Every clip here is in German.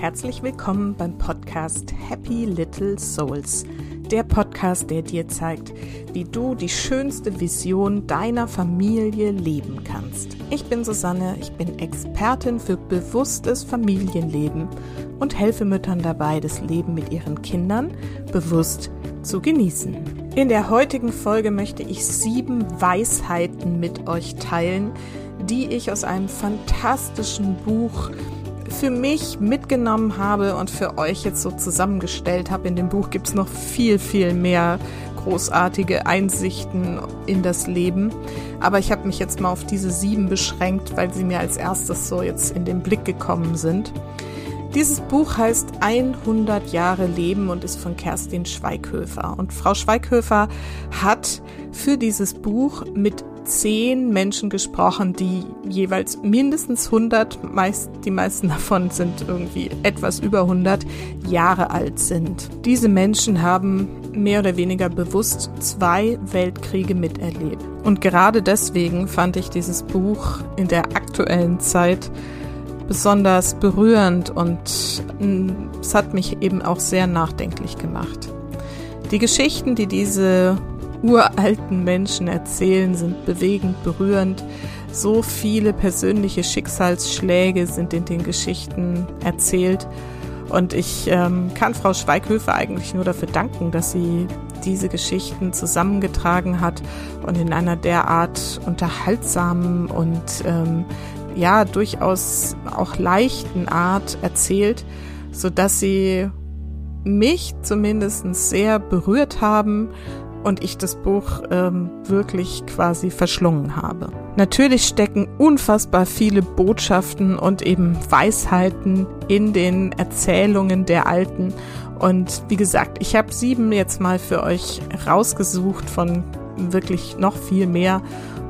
herzlich willkommen beim Podcast Happy Little Souls. Der Podcast, der dir zeigt, wie du die schönste Vision deiner Familie leben kannst. Ich bin Susanne, ich bin Expertin für bewusstes Familienleben und helfe Müttern dabei, das Leben mit ihren Kindern bewusst zu genießen. In der heutigen Folge möchte ich sieben Weisheiten mit euch teilen, die ich aus einem fantastischen Buch für mich mitgenommen habe und für euch jetzt so zusammengestellt habe. In dem Buch gibt es noch viel, viel mehr großartige Einsichten in das Leben. Aber ich habe mich jetzt mal auf diese sieben beschränkt, weil sie mir als erstes so jetzt in den Blick gekommen sind. Dieses Buch heißt 100 Jahre Leben und ist von Kerstin Schweighöfer. Und Frau Schweighöfer hat für dieses Buch mit zehn Menschen gesprochen, die jeweils mindestens 100, meist, die meisten davon sind irgendwie etwas über 100 Jahre alt sind. Diese Menschen haben mehr oder weniger bewusst zwei Weltkriege miterlebt. Und gerade deswegen fand ich dieses Buch in der aktuellen Zeit besonders berührend und mm, es hat mich eben auch sehr nachdenklich gemacht. Die Geschichten, die diese uralten Menschen erzählen, sind bewegend, berührend. So viele persönliche Schicksalsschläge sind in den Geschichten erzählt. Und ich ähm, kann Frau Schweighöfer eigentlich nur dafür danken, dass sie diese Geschichten zusammengetragen hat und in einer derart unterhaltsamen und ähm, ja durchaus auch leichten Art erzählt, so dass sie mich zumindest sehr berührt haben, und ich das Buch ähm, wirklich quasi verschlungen habe. Natürlich stecken unfassbar viele Botschaften und eben Weisheiten in den Erzählungen der Alten. Und wie gesagt, ich habe sieben jetzt mal für euch rausgesucht von wirklich noch viel mehr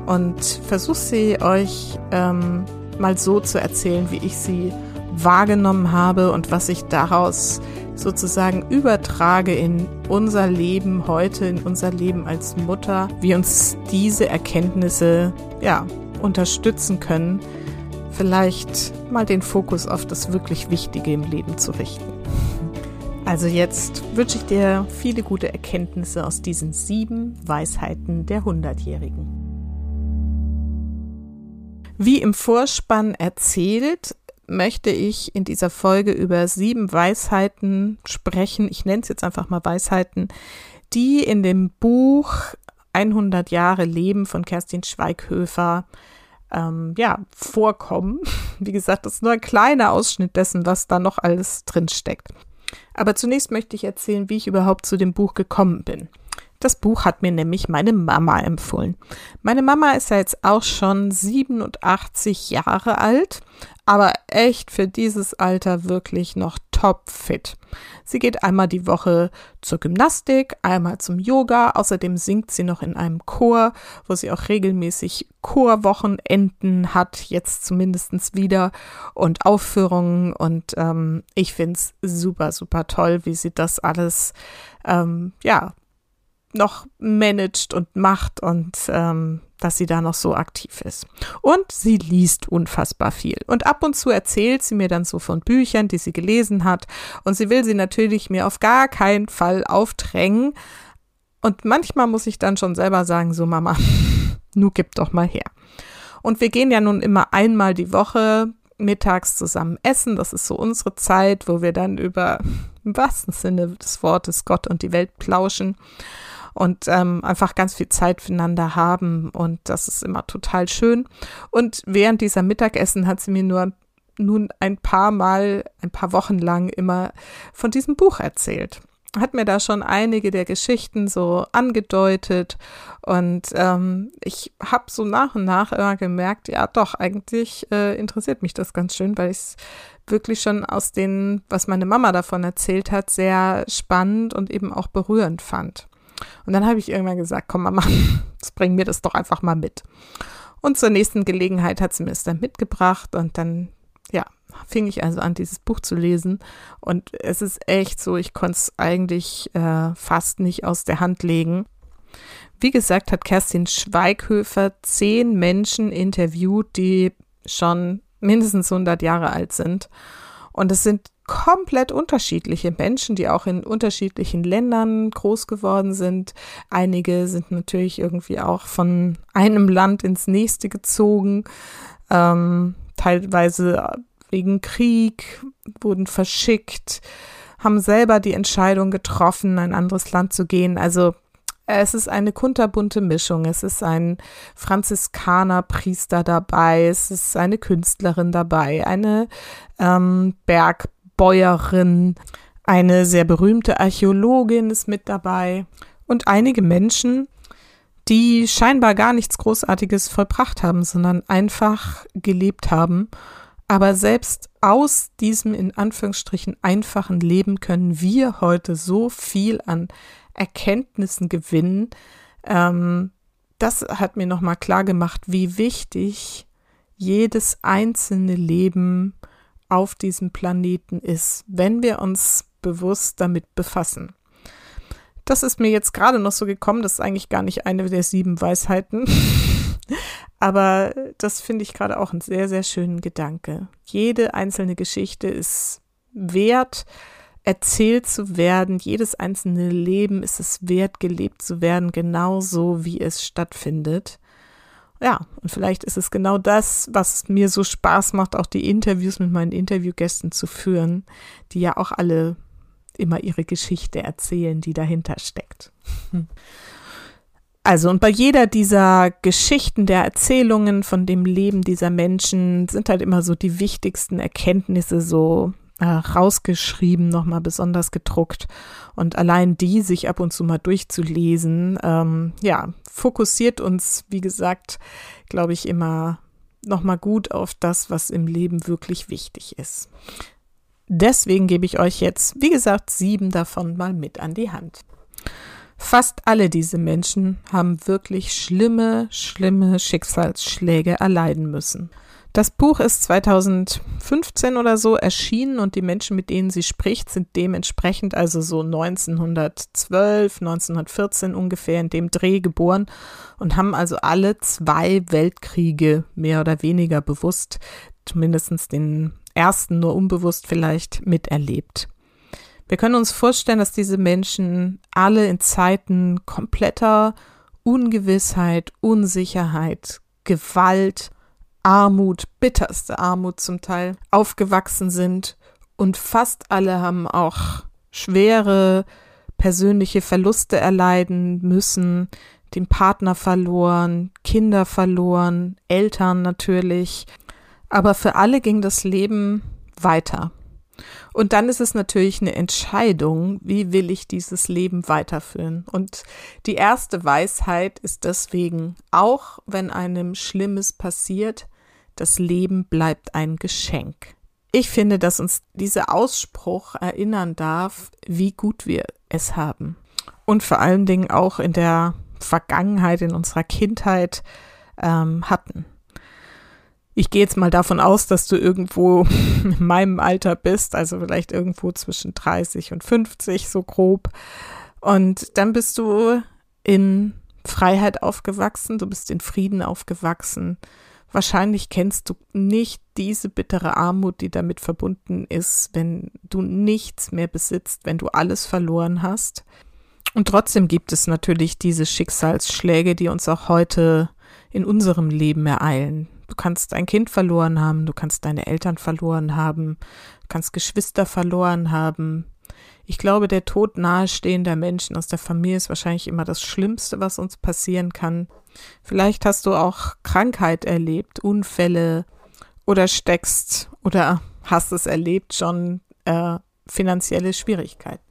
und versuche sie euch ähm, mal so zu erzählen, wie ich sie wahrgenommen habe und was ich daraus sozusagen übertrage in unser Leben heute, in unser Leben als Mutter, wie uns diese Erkenntnisse ja unterstützen können, vielleicht mal den Fokus auf das wirklich Wichtige im Leben zu richten. Also jetzt wünsche ich dir viele gute Erkenntnisse aus diesen sieben Weisheiten der Hundertjährigen. Wie im Vorspann erzählt, möchte ich in dieser Folge über sieben Weisheiten sprechen. Ich nenne es jetzt einfach mal Weisheiten, die in dem Buch 100 Jahre Leben von Kerstin Schweighöfer ähm, ja, vorkommen. Wie gesagt, das ist nur ein kleiner Ausschnitt dessen, was da noch alles drin steckt. Aber zunächst möchte ich erzählen, wie ich überhaupt zu dem Buch gekommen bin. Das Buch hat mir nämlich meine Mama empfohlen. Meine Mama ist ja jetzt auch schon 87 Jahre alt, aber echt für dieses Alter wirklich noch topfit. Sie geht einmal die Woche zur Gymnastik, einmal zum Yoga, außerdem singt sie noch in einem Chor, wo sie auch regelmäßig Chorwochenenden hat, jetzt zumindest wieder und Aufführungen und ähm, ich finde es super, super toll, wie sie das alles ähm, ja noch managt und macht und ähm, dass sie da noch so aktiv ist. Und sie liest unfassbar viel. Und ab und zu erzählt sie mir dann so von Büchern, die sie gelesen hat. Und sie will sie natürlich mir auf gar keinen Fall aufdrängen. Und manchmal muss ich dann schon selber sagen, so Mama, nu gib doch mal her. Und wir gehen ja nun immer einmal die Woche mittags zusammen essen. Das ist so unsere Zeit, wo wir dann über im wahrsten Sinne des Wortes Gott und die Welt plauschen und ähm, einfach ganz viel Zeit füreinander haben. Und das ist immer total schön. Und während dieser Mittagessen hat sie mir nur nun ein paar Mal, ein paar Wochen lang immer von diesem Buch erzählt. Hat mir da schon einige der Geschichten so angedeutet und ähm, ich habe so nach und nach immer gemerkt, ja doch, eigentlich äh, interessiert mich das ganz schön, weil ich es wirklich schon aus den, was meine Mama davon erzählt hat, sehr spannend und eben auch berührend fand. Und dann habe ich irgendwann gesagt, komm Mama, jetzt bring mir das doch einfach mal mit. Und zur nächsten Gelegenheit hat sie mir es dann mitgebracht und dann, ja, fing ich also an, dieses Buch zu lesen. Und es ist echt so, ich konnte es eigentlich äh, fast nicht aus der Hand legen. Wie gesagt, hat Kerstin Schweighöfer zehn Menschen interviewt, die schon mindestens 100 Jahre alt sind. Und es sind komplett unterschiedliche Menschen, die auch in unterschiedlichen Ländern groß geworden sind. Einige sind natürlich irgendwie auch von einem Land ins nächste gezogen, ähm, teilweise wegen Krieg, wurden verschickt, haben selber die Entscheidung getroffen, ein anderes Land zu gehen. Also es ist eine kunterbunte Mischung. Es ist ein Franziskanerpriester dabei, es ist eine Künstlerin dabei, eine ähm, Bergbäuerin, eine sehr berühmte Archäologin ist mit dabei und einige Menschen, die scheinbar gar nichts Großartiges vollbracht haben, sondern einfach gelebt haben aber selbst aus diesem in Anführungsstrichen einfachen Leben können wir heute so viel an Erkenntnissen gewinnen. Ähm, das hat mir nochmal klar gemacht, wie wichtig jedes einzelne Leben auf diesem Planeten ist, wenn wir uns bewusst damit befassen. Das ist mir jetzt gerade noch so gekommen, das ist eigentlich gar nicht eine der sieben Weisheiten. Aber das finde ich gerade auch einen sehr, sehr schönen Gedanke. Jede einzelne Geschichte ist wert, erzählt zu werden. Jedes einzelne Leben ist es wert, gelebt zu werden, genauso wie es stattfindet. Ja, und vielleicht ist es genau das, was mir so Spaß macht, auch die Interviews mit meinen Interviewgästen zu führen, die ja auch alle immer ihre Geschichte erzählen, die dahinter steckt. Also, und bei jeder dieser Geschichten, der Erzählungen von dem Leben dieser Menschen sind halt immer so die wichtigsten Erkenntnisse so äh, rausgeschrieben, nochmal besonders gedruckt. Und allein die sich ab und zu mal durchzulesen, ähm, ja, fokussiert uns, wie gesagt, glaube ich, immer nochmal gut auf das, was im Leben wirklich wichtig ist. Deswegen gebe ich euch jetzt, wie gesagt, sieben davon mal mit an die Hand. Fast alle diese Menschen haben wirklich schlimme, schlimme Schicksalsschläge erleiden müssen. Das Buch ist 2015 oder so erschienen und die Menschen, mit denen sie spricht, sind dementsprechend also so 1912, 1914 ungefähr in dem Dreh geboren und haben also alle zwei Weltkriege mehr oder weniger bewusst, zumindest den ersten nur unbewusst vielleicht miterlebt. Wir können uns vorstellen, dass diese Menschen alle in Zeiten kompletter Ungewissheit, Unsicherheit, Gewalt, Armut, bitterste Armut zum Teil aufgewachsen sind und fast alle haben auch schwere persönliche Verluste erleiden müssen, den Partner verloren, Kinder verloren, Eltern natürlich, aber für alle ging das Leben weiter. Und dann ist es natürlich eine Entscheidung, wie will ich dieses Leben weiterführen. Und die erste Weisheit ist deswegen, auch wenn einem Schlimmes passiert, das Leben bleibt ein Geschenk. Ich finde, dass uns dieser Ausspruch erinnern darf, wie gut wir es haben. Und vor allen Dingen auch in der Vergangenheit, in unserer Kindheit ähm, hatten. Ich gehe jetzt mal davon aus, dass du irgendwo in meinem Alter bist, also vielleicht irgendwo zwischen 30 und 50, so grob. Und dann bist du in Freiheit aufgewachsen, du bist in Frieden aufgewachsen. Wahrscheinlich kennst du nicht diese bittere Armut, die damit verbunden ist, wenn du nichts mehr besitzt, wenn du alles verloren hast. Und trotzdem gibt es natürlich diese Schicksalsschläge, die uns auch heute in unserem Leben ereilen. Du kannst ein Kind verloren haben, du kannst deine Eltern verloren haben, du kannst Geschwister verloren haben. Ich glaube, der Tod nahestehender Menschen aus der Familie ist wahrscheinlich immer das Schlimmste, was uns passieren kann. Vielleicht hast du auch Krankheit erlebt, Unfälle oder steckst oder hast es erlebt schon äh, finanzielle Schwierigkeiten.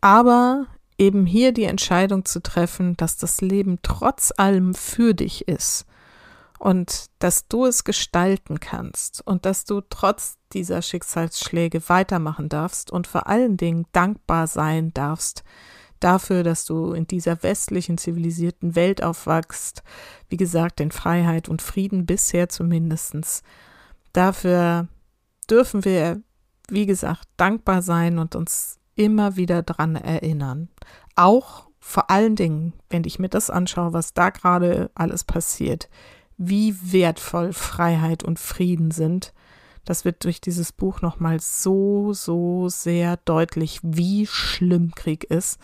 Aber eben hier die Entscheidung zu treffen, dass das Leben trotz allem für dich ist und dass du es gestalten kannst und dass du trotz dieser Schicksalsschläge weitermachen darfst und vor allen Dingen dankbar sein darfst dafür, dass du in dieser westlichen zivilisierten Welt aufwachst, wie gesagt, in Freiheit und Frieden bisher zumindestens. Dafür dürfen wir, wie gesagt, dankbar sein und uns immer wieder dran erinnern. Auch vor allen Dingen, wenn ich mir das anschaue, was da gerade alles passiert, wie wertvoll Freiheit und Frieden sind, Das wird durch dieses Buch nochmal so, so sehr deutlich, wie schlimm Krieg ist.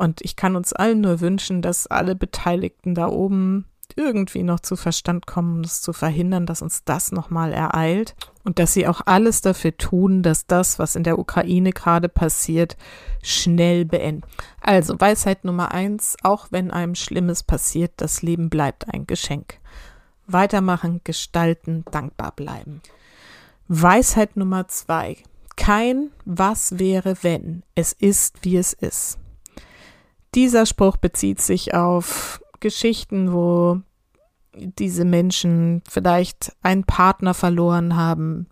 Und ich kann uns allen nur wünschen, dass alle Beteiligten da oben irgendwie noch zu Verstand kommen, um es zu verhindern, dass uns das nochmal ereilt und dass sie auch alles dafür tun, dass das, was in der Ukraine gerade passiert, schnell beendet. Also Weisheit Nummer eins, auch wenn einem Schlimmes passiert, das Leben bleibt ein Geschenk. Weitermachen, gestalten, dankbar bleiben. Weisheit Nummer zwei, kein Was wäre wenn, es ist, wie es ist. Dieser Spruch bezieht sich auf Geschichten, wo diese Menschen vielleicht einen Partner verloren haben,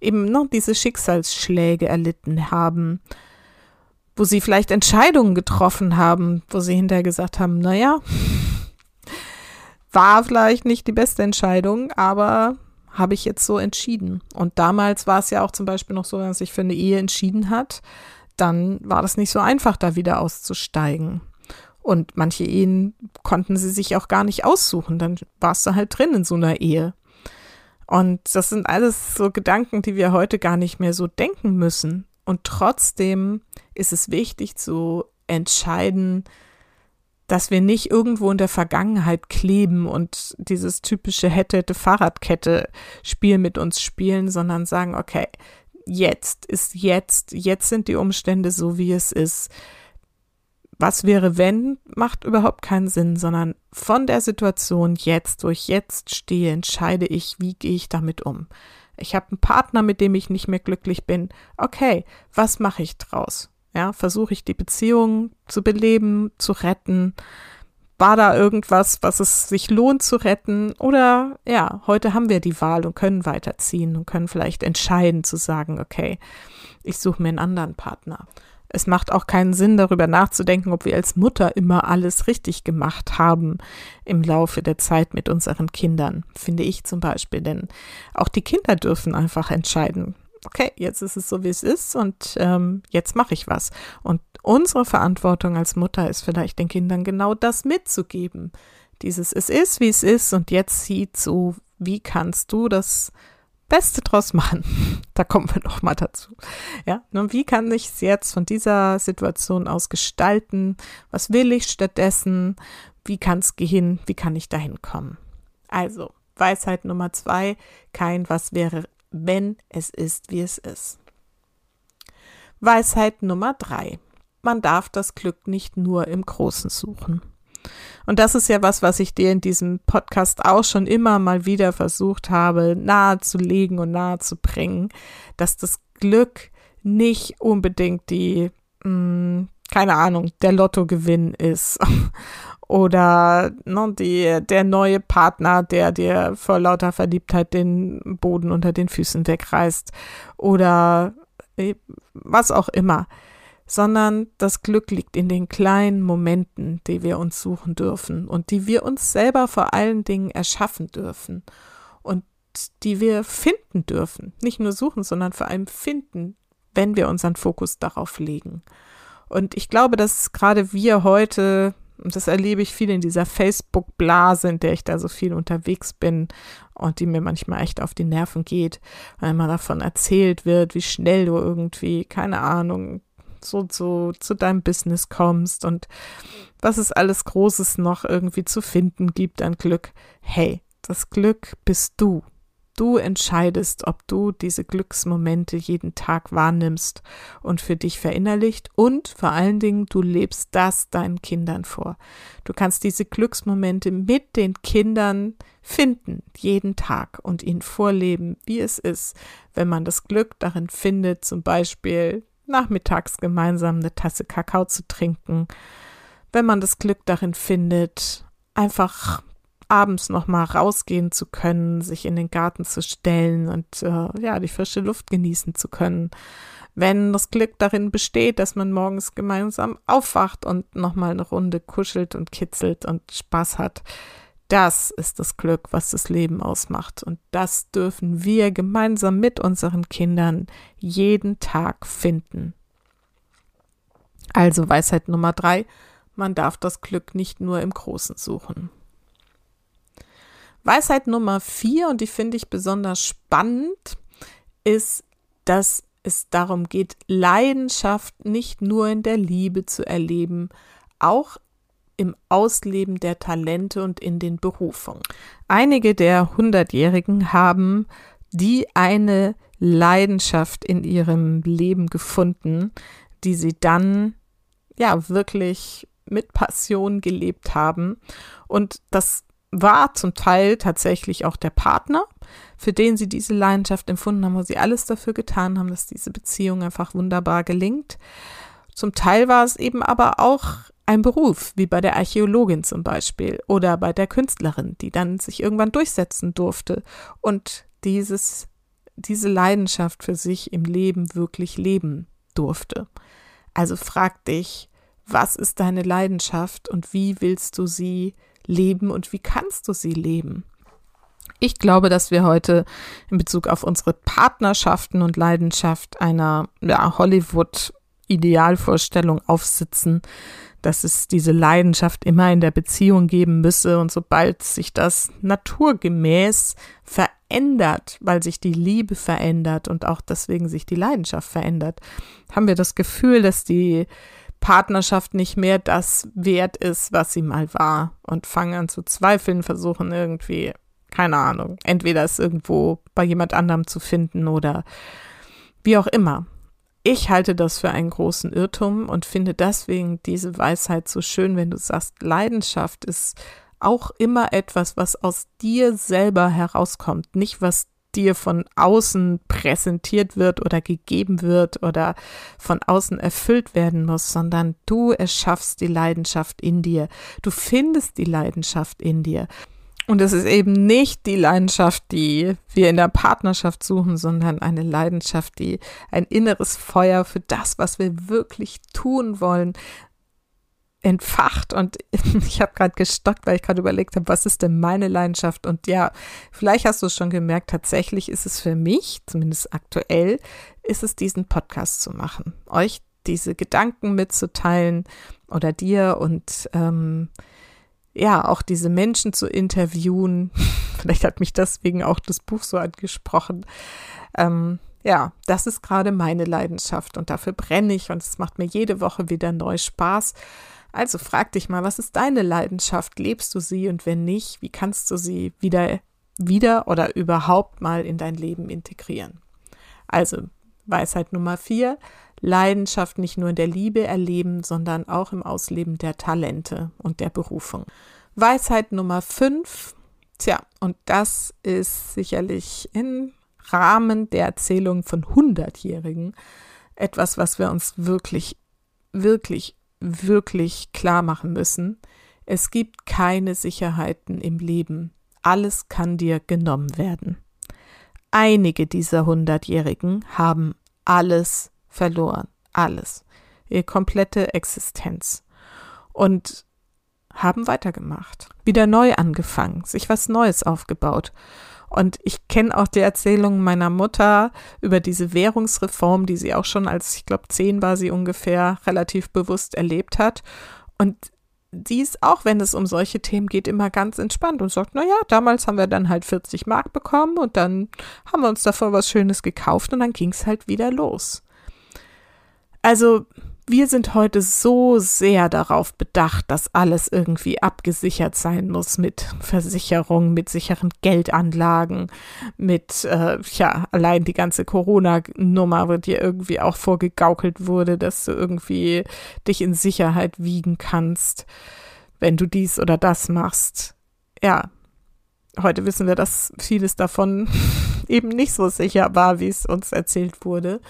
eben noch diese Schicksalsschläge erlitten haben, wo sie vielleicht Entscheidungen getroffen haben, wo sie hinterher gesagt haben, naja, war vielleicht nicht die beste Entscheidung, aber habe ich jetzt so entschieden. Und damals war es ja auch zum Beispiel noch so, man sich für eine Ehe entschieden hat, dann war das nicht so einfach, da wieder auszusteigen. Und manche Ehen konnten sie sich auch gar nicht aussuchen. Dann warst du halt drin in so einer Ehe. Und das sind alles so Gedanken, die wir heute gar nicht mehr so denken müssen. Und trotzdem ist es wichtig zu entscheiden, dass wir nicht irgendwo in der Vergangenheit kleben und dieses typische hätte, hätte Fahrradkette Spiel mit uns spielen, sondern sagen, okay, jetzt ist jetzt, jetzt sind die Umstände so, wie es ist was wäre wenn, macht überhaupt keinen Sinn, sondern von der Situation jetzt, wo ich jetzt stehe, entscheide ich, wie gehe ich damit um. Ich habe einen Partner, mit dem ich nicht mehr glücklich bin. Okay, was mache ich draus? Ja, versuche ich die Beziehung zu beleben, zu retten? War da irgendwas, was es sich lohnt zu retten? Oder ja, heute haben wir die Wahl und können weiterziehen und können vielleicht entscheiden zu sagen, okay, ich suche mir einen anderen Partner. Es macht auch keinen Sinn, darüber nachzudenken, ob wir als Mutter immer alles richtig gemacht haben im Laufe der Zeit mit unseren Kindern, finde ich zum Beispiel. Denn auch die Kinder dürfen einfach entscheiden, okay, jetzt ist es so, wie es ist und ähm, jetzt mache ich was. Und unsere Verantwortung als Mutter ist vielleicht den Kindern genau das mitzugeben. Dieses, es ist, wie es ist und jetzt sieh zu, wie kannst du das Beste draus machen. Da kommen wir noch mal dazu. Ja, nun, wie kann ich es jetzt von dieser Situation aus gestalten? Was will ich stattdessen? Wie kann es gehen? Wie kann ich dahin kommen? Also, Weisheit Nummer zwei, kein was wäre, wenn es ist, wie es ist. Weisheit Nummer drei, man darf das Glück nicht nur im Großen suchen. Und das ist ja was, was ich dir in diesem Podcast auch schon immer mal wieder versucht habe, nahezulegen und nahezubringen, dass das Glück nicht unbedingt die, mh, hm, keine Ahnung, der Lottogewinn ist. Oder ne, die, der neue Partner, der dir vor lauter Verliebtheit den Boden unter den Füßen wegreißt. Oder äh, was auch immer sondern das Glück liegt in den kleinen Momenten, die wir uns suchen dürfen und die wir uns selber vor allen Dingen erschaffen dürfen und die wir finden dürfen. Nicht nur suchen, sondern vor allem finden, wenn wir unseren Fokus darauf legen. Und ich glaube, dass gerade wir heute, und das erlebe ich viel in dieser Facebook-Blase, in der ich da so viel unterwegs bin und die mir manchmal echt auf die Nerven geht, weil immer davon erzählt wird, wie schnell du irgendwie, keine Ahnung, so zu, zu deinem Business kommst und was es alles Großes noch irgendwie zu finden gibt an Glück. Hey, das Glück bist du. Du entscheidest, ob du diese Glücksmomente jeden Tag wahrnimmst und für dich verinnerlicht und vor allen Dingen, du lebst das deinen Kindern vor. Du kannst diese Glücksmomente mit den Kindern finden, jeden Tag und ihnen vorleben, wie es ist, wenn man das Glück darin findet, zum Beispiel nachmittags gemeinsam eine Tasse Kakao zu trinken, wenn man das Glück darin findet, einfach abends noch mal rausgehen zu können, sich in den Garten zu stellen und äh, ja, die frische Luft genießen zu können. Wenn das Glück darin besteht, dass man morgens gemeinsam aufwacht und noch mal eine Runde kuschelt und kitzelt und Spaß hat, das ist das Glück, was das Leben ausmacht. Und das dürfen wir gemeinsam mit unseren Kindern jeden Tag finden. Also Weisheit Nummer drei, man darf das Glück nicht nur im Großen suchen. Weisheit Nummer vier, und die finde ich besonders spannend, ist, dass es darum geht, Leidenschaft nicht nur in der Liebe zu erleben, auch im Ausleben der Talente und in den Berufungen. Einige der Hundertjährigen haben die eine Leidenschaft in ihrem Leben gefunden, die sie dann ja wirklich mit Passion gelebt haben. Und das war zum Teil tatsächlich auch der Partner, für den sie diese Leidenschaft empfunden haben, wo sie alles dafür getan haben, dass diese Beziehung einfach wunderbar gelingt. Zum Teil war es eben aber auch ein Beruf, wie bei der Archäologin zum Beispiel oder bei der Künstlerin, die dann sich irgendwann durchsetzen durfte und dieses, diese Leidenschaft für sich im Leben wirklich leben durfte. Also frag dich, was ist deine Leidenschaft und wie willst du sie leben und wie kannst du sie leben? Ich glaube, dass wir heute in Bezug auf unsere Partnerschaften und Leidenschaft einer ja, Hollywood-Idealvorstellung aufsitzen, dass es diese Leidenschaft immer in der Beziehung geben müsse und sobald sich das naturgemäß verändert, weil sich die Liebe verändert und auch deswegen sich die Leidenschaft verändert, haben wir das Gefühl, dass die Partnerschaft nicht mehr das wert ist, was sie mal war und fangen an zu zweifeln, versuchen irgendwie, keine Ahnung, entweder es irgendwo bei jemand anderem zu finden oder wie auch immer. Ich halte das für einen großen Irrtum und finde deswegen diese Weisheit so schön, wenn du sagst, Leidenschaft ist auch immer etwas, was aus dir selber herauskommt, nicht was dir von außen präsentiert wird oder gegeben wird oder von außen erfüllt werden muss, sondern du erschaffst die Leidenschaft in dir. Du findest die Leidenschaft in dir. Und es ist eben nicht die Leidenschaft, die wir in der Partnerschaft suchen, sondern eine Leidenschaft, die ein inneres Feuer für das, was wir wirklich tun wollen, entfacht und ich habe gerade gestockt, weil ich gerade überlegt habe, was ist denn meine Leidenschaft? Und ja, vielleicht hast du es schon gemerkt, tatsächlich ist es für mich, zumindest aktuell, ist es diesen Podcast zu machen, euch diese Gedanken mitzuteilen oder dir und ähm, ja, auch diese Menschen zu interviewen. Vielleicht hat mich deswegen auch das Buch so angesprochen. Ähm, ja, das ist gerade meine Leidenschaft und dafür brenne ich und es macht mir jede Woche wieder neu Spaß. Also frag dich mal, was ist deine Leidenschaft? Lebst du sie und wenn nicht, wie kannst du sie wieder, wieder oder überhaupt mal in dein Leben integrieren? Also Weisheit Nummer vier, Leidenschaft nicht nur in der Liebe erleben, sondern auch im Ausleben der Talente und der Berufung. Weisheit Nummer fünf, tja, und das ist sicherlich im Rahmen der Erzählung von Hundertjährigen etwas, was wir uns wirklich, wirklich wirklich klar machen müssen, es gibt keine Sicherheiten im Leben. Alles kann dir genommen werden. Einige dieser Hundertjährigen haben alles verloren. Alles. Ihre komplette Existenz. Und haben weitergemacht. Wieder neu angefangen, sich was Neues aufgebaut. Und ich kenne auch die Erzählung meiner Mutter über diese Währungsreform, die sie auch schon als, ich glaube, zehn war sie ungefähr, relativ bewusst erlebt hat. Und die ist auch, wenn es um solche Themen geht, immer ganz entspannt und sagt, naja, damals haben wir dann halt 40 Mark bekommen und dann haben wir uns davor was Schönes gekauft und dann ging es halt wieder los. Also wir sind heute so sehr darauf bedacht, dass alles irgendwie abgesichert sein muss mit Versicherungen, mit sicheren Geldanlagen, mit, äh, ja, allein die ganze Corona-Nummer, wo dir irgendwie auch vorgegaukelt wurde, dass du irgendwie dich in Sicherheit wiegen kannst, wenn du dies oder das machst. Ja, heute wissen wir, dass vieles davon eben nicht so sicher war, wie es uns erzählt wurde.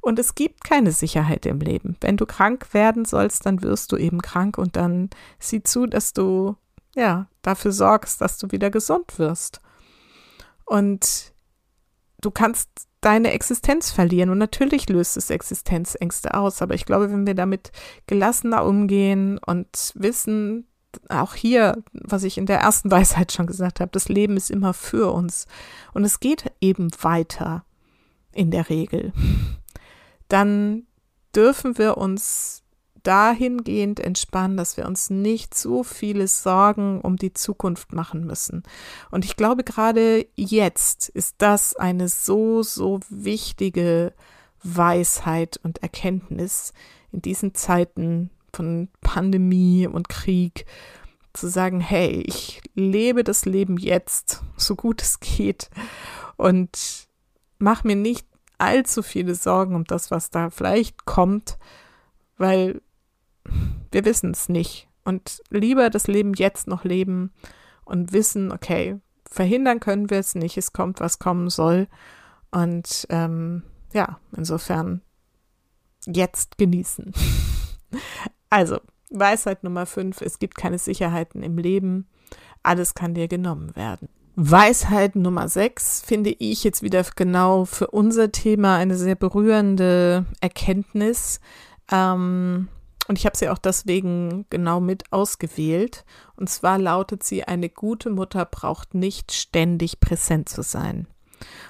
Und es gibt keine Sicherheit im Leben. Wenn du krank werden sollst, dann wirst du eben krank und dann sieh zu, dass du ja dafür sorgst, dass du wieder gesund wirst. Und du kannst deine Existenz verlieren. Und natürlich löst es Existenzängste aus. Aber ich glaube, wenn wir damit gelassener umgehen und wissen, auch hier, was ich in der ersten Weisheit schon gesagt habe, das Leben ist immer für uns und es geht eben weiter in der Regel, dann dürfen wir uns dahingehend entspannen, dass wir uns nicht so viele Sorgen um die Zukunft machen müssen. Und ich glaube, gerade jetzt ist das eine so, so wichtige Weisheit und Erkenntnis in diesen Zeiten von Pandemie und Krieg, zu sagen, hey, ich lebe das Leben jetzt, so gut es geht und mach mir nicht allzu viele Sorgen um das, was da vielleicht kommt, weil wir wissen es nicht. Und lieber das Leben jetzt noch leben und wissen, okay, verhindern können wir es nicht, es kommt, was kommen soll. Und ähm, ja, insofern jetzt genießen. also, Weisheit Nummer 5, es gibt keine Sicherheiten im Leben, alles kann dir genommen werden. Weisheit Nummer 6 finde ich jetzt wieder genau für unser Thema eine sehr berührende Erkenntnis. Ähm, und ich habe sie auch deswegen genau mit ausgewählt. Und zwar lautet sie, eine gute Mutter braucht nicht ständig präsent zu sein.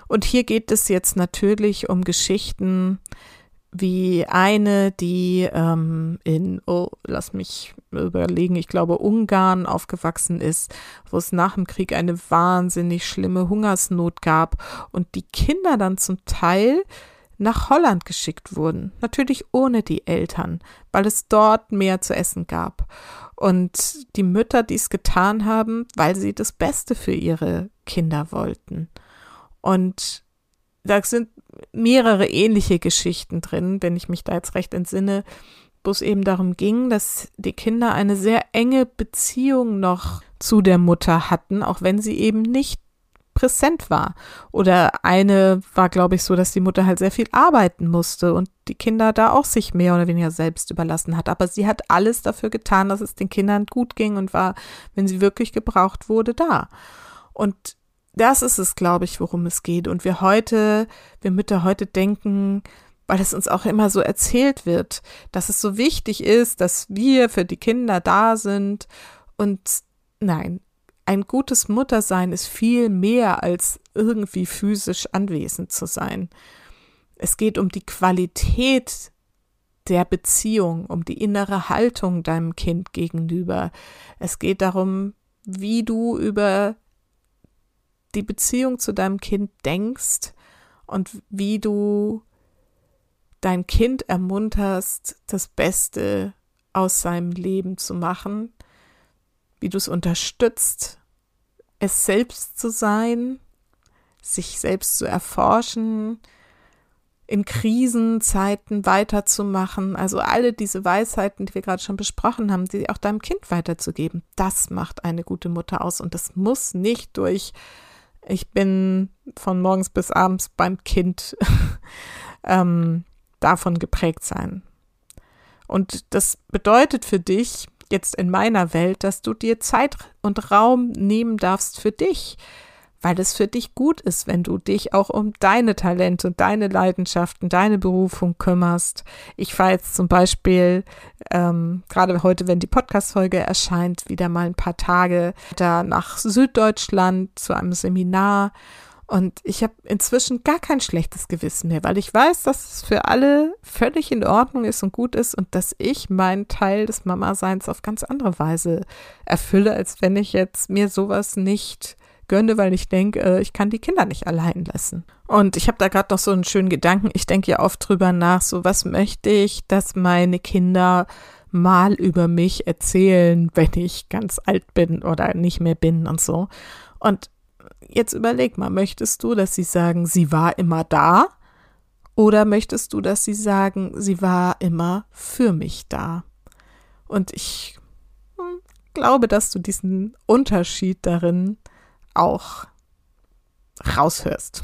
Und hier geht es jetzt natürlich um Geschichten wie eine, die ähm, in, oh, lass mich überlegen, ich glaube Ungarn aufgewachsen ist, wo es nach dem Krieg eine wahnsinnig schlimme Hungersnot gab und die Kinder dann zum Teil nach Holland geschickt wurden. Natürlich ohne die Eltern, weil es dort mehr zu essen gab. Und die Mütter dies getan haben, weil sie das Beste für ihre Kinder wollten. Und da sind mehrere ähnliche Geschichten drin, wenn ich mich da jetzt recht entsinne, wo es eben darum ging, dass die Kinder eine sehr enge Beziehung noch zu der Mutter hatten, auch wenn sie eben nicht präsent war. Oder eine war, glaube ich, so, dass die Mutter halt sehr viel arbeiten musste und die Kinder da auch sich mehr oder weniger selbst überlassen hat. Aber sie hat alles dafür getan, dass es den Kindern gut ging und war, wenn sie wirklich gebraucht wurde, da. Und das ist es, glaube ich, worum es geht. Und wir heute, wir Mütter heute denken, weil es uns auch immer so erzählt wird, dass es so wichtig ist, dass wir für die Kinder da sind. Und nein, ein gutes Muttersein ist viel mehr als irgendwie physisch anwesend zu sein. Es geht um die Qualität der Beziehung, um die innere Haltung deinem Kind gegenüber. Es geht darum, wie du über die Beziehung zu deinem Kind denkst und wie du dein Kind ermunterst, das Beste aus seinem Leben zu machen, wie du es unterstützt, es selbst zu sein, sich selbst zu erforschen, in Krisenzeiten weiterzumachen. Also alle diese Weisheiten, die wir gerade schon besprochen haben, die auch deinem Kind weiterzugeben, das macht eine gute Mutter aus. Und das muss nicht durch ich bin von morgens bis abends beim Kind ähm, davon geprägt sein. Und das bedeutet für dich jetzt in meiner Welt, dass du dir Zeit und Raum nehmen darfst für dich, weil es für dich gut ist, wenn du dich auch um deine Talente und deine Leidenschaften, deine Berufung kümmerst. Ich fahre jetzt zum Beispiel, ähm, gerade heute, wenn die Podcast-Folge erscheint, wieder mal ein paar Tage da nach Süddeutschland zu einem Seminar. Und ich habe inzwischen gar kein schlechtes Gewissen mehr, weil ich weiß, dass es für alle völlig in Ordnung ist und gut ist und dass ich meinen Teil des Mama-Seins auf ganz andere Weise erfülle, als wenn ich jetzt mir sowas nicht gönne, weil ich denke, äh, ich kann die Kinder nicht allein lassen. Und ich habe da gerade noch so einen schönen Gedanken. Ich denke ja oft drüber nach, so was möchte ich, dass meine Kinder mal über mich erzählen, wenn ich ganz alt bin oder nicht mehr bin und so. Und jetzt überleg mal, möchtest du, dass sie sagen, sie war immer da? Oder möchtest du, dass sie sagen, sie war immer für mich da? Und ich hm, glaube, dass du diesen Unterschied darin auch raushörst.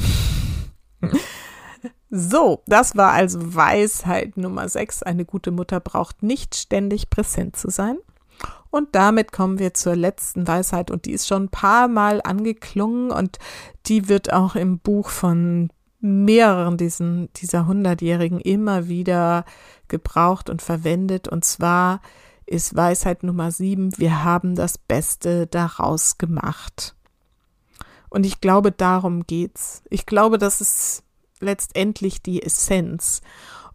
So, das war also Weisheit Nummer 6. Eine gute Mutter braucht nicht ständig präsent zu sein. Und damit kommen wir zur letzten Weisheit und die ist schon ein paar Mal angeklungen und die wird auch im Buch von mehreren diesen, dieser Hundertjährigen immer wieder gebraucht und verwendet. Und zwar ist Weisheit Nummer 7, wir haben das Beste daraus gemacht. Und ich glaube, darum geht's. Ich glaube, das ist letztendlich die Essenz.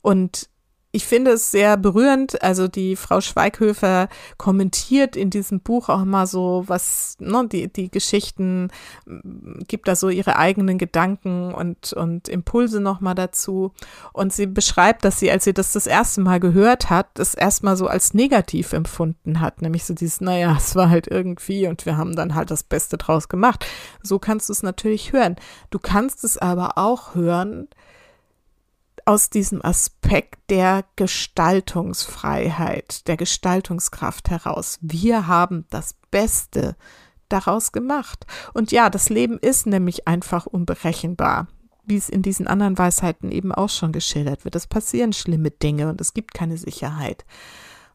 Und ich finde es sehr berührend. Also die Frau Schweighöfer kommentiert in diesem Buch auch immer so, was, ne, die, die Geschichten, gibt da so ihre eigenen Gedanken und, und Impulse nochmal dazu. Und sie beschreibt, dass sie, als sie das das erste Mal gehört hat, das erstmal so als negativ empfunden hat. Nämlich so dieses, naja, es war halt irgendwie und wir haben dann halt das Beste draus gemacht. So kannst du es natürlich hören. Du kannst es aber auch hören, aus diesem Aspekt der Gestaltungsfreiheit, der Gestaltungskraft heraus. Wir haben das Beste daraus gemacht. Und ja, das Leben ist nämlich einfach unberechenbar, wie es in diesen anderen Weisheiten eben auch schon geschildert wird. Es passieren schlimme Dinge und es gibt keine Sicherheit.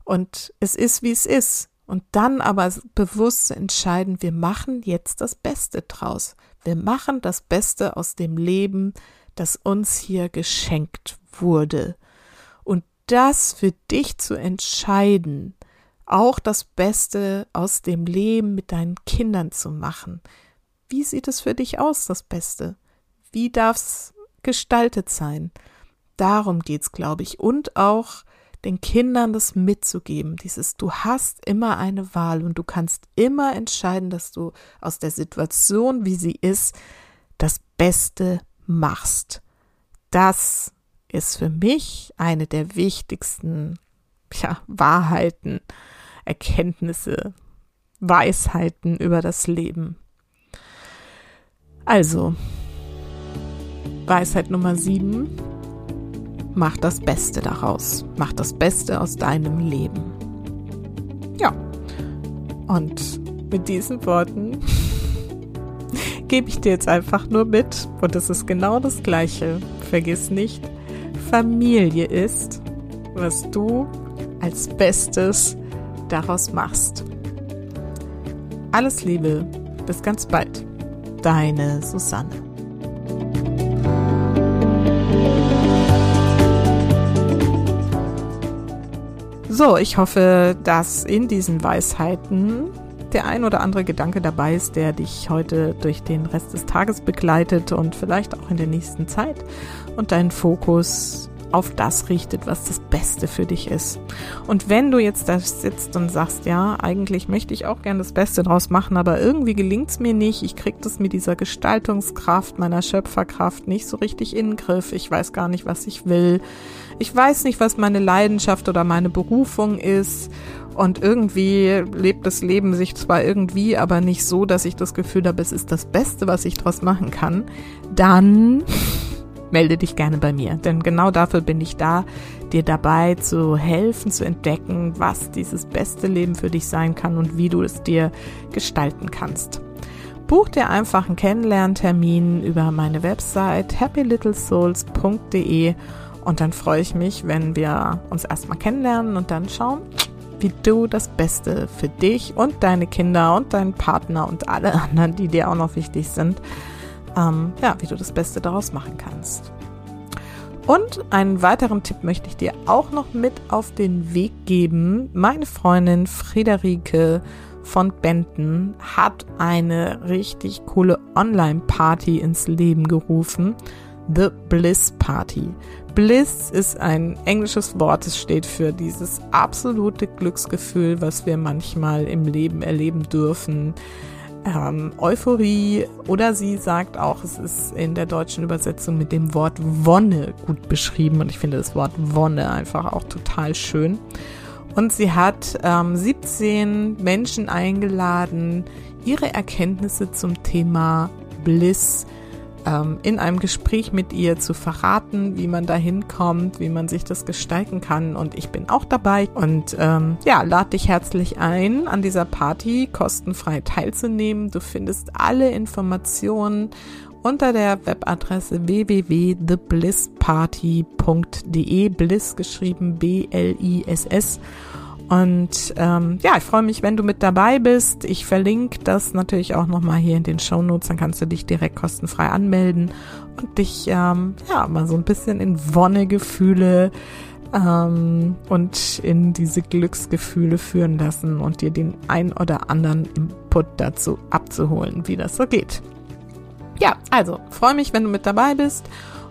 Und es ist, wie es ist. Und dann aber bewusst entscheiden, wir machen jetzt das Beste draus. Wir machen das Beste aus dem Leben, das uns hier geschenkt wurde. Und das für dich zu entscheiden, auch das Beste aus dem Leben mit deinen Kindern zu machen. Wie sieht es für dich aus, das Beste? Wie darf es gestaltet sein? Darum geht's, glaube ich. Und auch den Kindern das mitzugeben. Dieses, du hast immer eine Wahl und du kannst immer entscheiden, dass du aus der Situation, wie sie ist, das Beste machst. Das ist für mich eine der wichtigsten ja, Wahrheiten, Erkenntnisse, Weisheiten über das Leben. Also, Weisheit Nummer sieben, mach das Beste daraus. Mach das Beste aus deinem Leben. Ja, und mit diesen Worten gebe ich dir jetzt einfach nur mit. Und es ist genau das Gleiche. Vergiss nicht, Familie ist, was du als Bestes daraus machst. Alles Liebe, bis ganz bald. Deine Susanne. So, ich hoffe, dass in diesen Weisheiten der ein oder andere Gedanke dabei ist, der dich heute durch den Rest des Tages begleitet und vielleicht auch in der nächsten Zeit und deinen Fokus auf das richtet, was das Beste für dich ist. Und wenn du jetzt da sitzt und sagst, ja, eigentlich möchte ich auch gerne das Beste draus machen, aber irgendwie gelingt es mir nicht, ich kriege das mit dieser Gestaltungskraft, meiner Schöpferkraft nicht so richtig in den Griff, ich weiß gar nicht, was ich will, ich weiß nicht, was meine Leidenschaft oder meine Berufung ist und irgendwie lebt das Leben sich zwar irgendwie, aber nicht so, dass ich das Gefühl habe, es ist das Beste, was ich daraus machen kann, dann melde dich gerne bei mir. Denn genau dafür bin ich da, dir dabei zu helfen, zu entdecken, was dieses beste Leben für dich sein kann und wie du es dir gestalten kannst. Buch dir einfach einen Kennenlerntermin über meine Website happylittlesouls.de und dann freue ich mich, wenn wir uns erstmal kennenlernen und dann schauen, wie du das Beste für dich und deine Kinder und deinen Partner und alle anderen, die dir auch noch wichtig sind, ähm, ja, wie du das Beste daraus machen kannst. Und einen weiteren Tipp möchte ich dir auch noch mit auf den Weg geben. Meine Freundin Friederike von Benton hat eine richtig coole Online-Party ins Leben gerufen. The Bliss Party. Bliss ist ein englisches Wort, es steht für dieses absolute Glücksgefühl, was wir manchmal im Leben erleben dürfen. Ähm, Euphorie oder sie sagt auch, es ist in der deutschen Übersetzung mit dem Wort Wonne gut beschrieben und ich finde das Wort Wonne einfach auch total schön. Und sie hat ähm, 17 Menschen eingeladen, ihre Erkenntnisse zum Thema Bliss zu ähm, in einem Gespräch mit ihr zu verraten, wie man da hinkommt, wie man sich das gestalten kann. Und ich bin auch dabei und ähm, ja, lade dich herzlich ein, an dieser Party kostenfrei teilzunehmen. Du findest alle Informationen unter der Webadresse www.theblissparty.de, Bliss geschrieben B-L-I-S-S. Und ähm, ja, ich freue mich, wenn du mit dabei bist. Ich verlinke das natürlich auch nochmal hier in den Show Notes. Dann kannst du dich direkt kostenfrei anmelden und dich ähm, ja mal so ein bisschen in Wonnegefühle ähm, und in diese Glücksgefühle führen lassen und dir den ein oder anderen Input dazu abzuholen, wie das so geht. Ja, also freue mich, wenn du mit dabei bist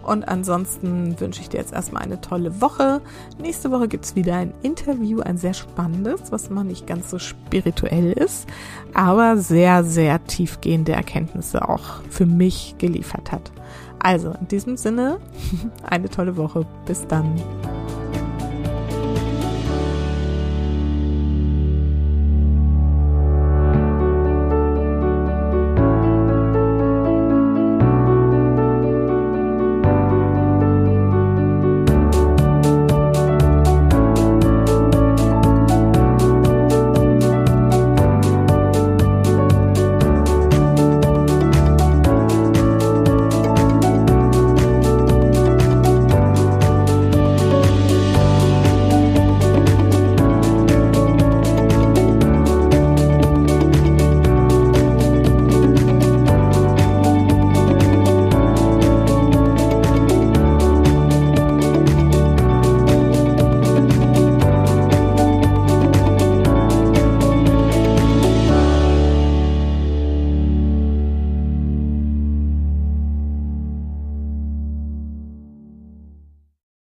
Und ansonsten wünsche ich dir jetzt erstmal eine tolle Woche. Nächste Woche gibt es wieder ein Interview, ein sehr spannendes, was mal nicht ganz so spirituell ist, aber sehr, sehr tiefgehende Erkenntnisse auch für mich geliefert hat. Also in diesem Sinne, eine tolle Woche. Bis dann.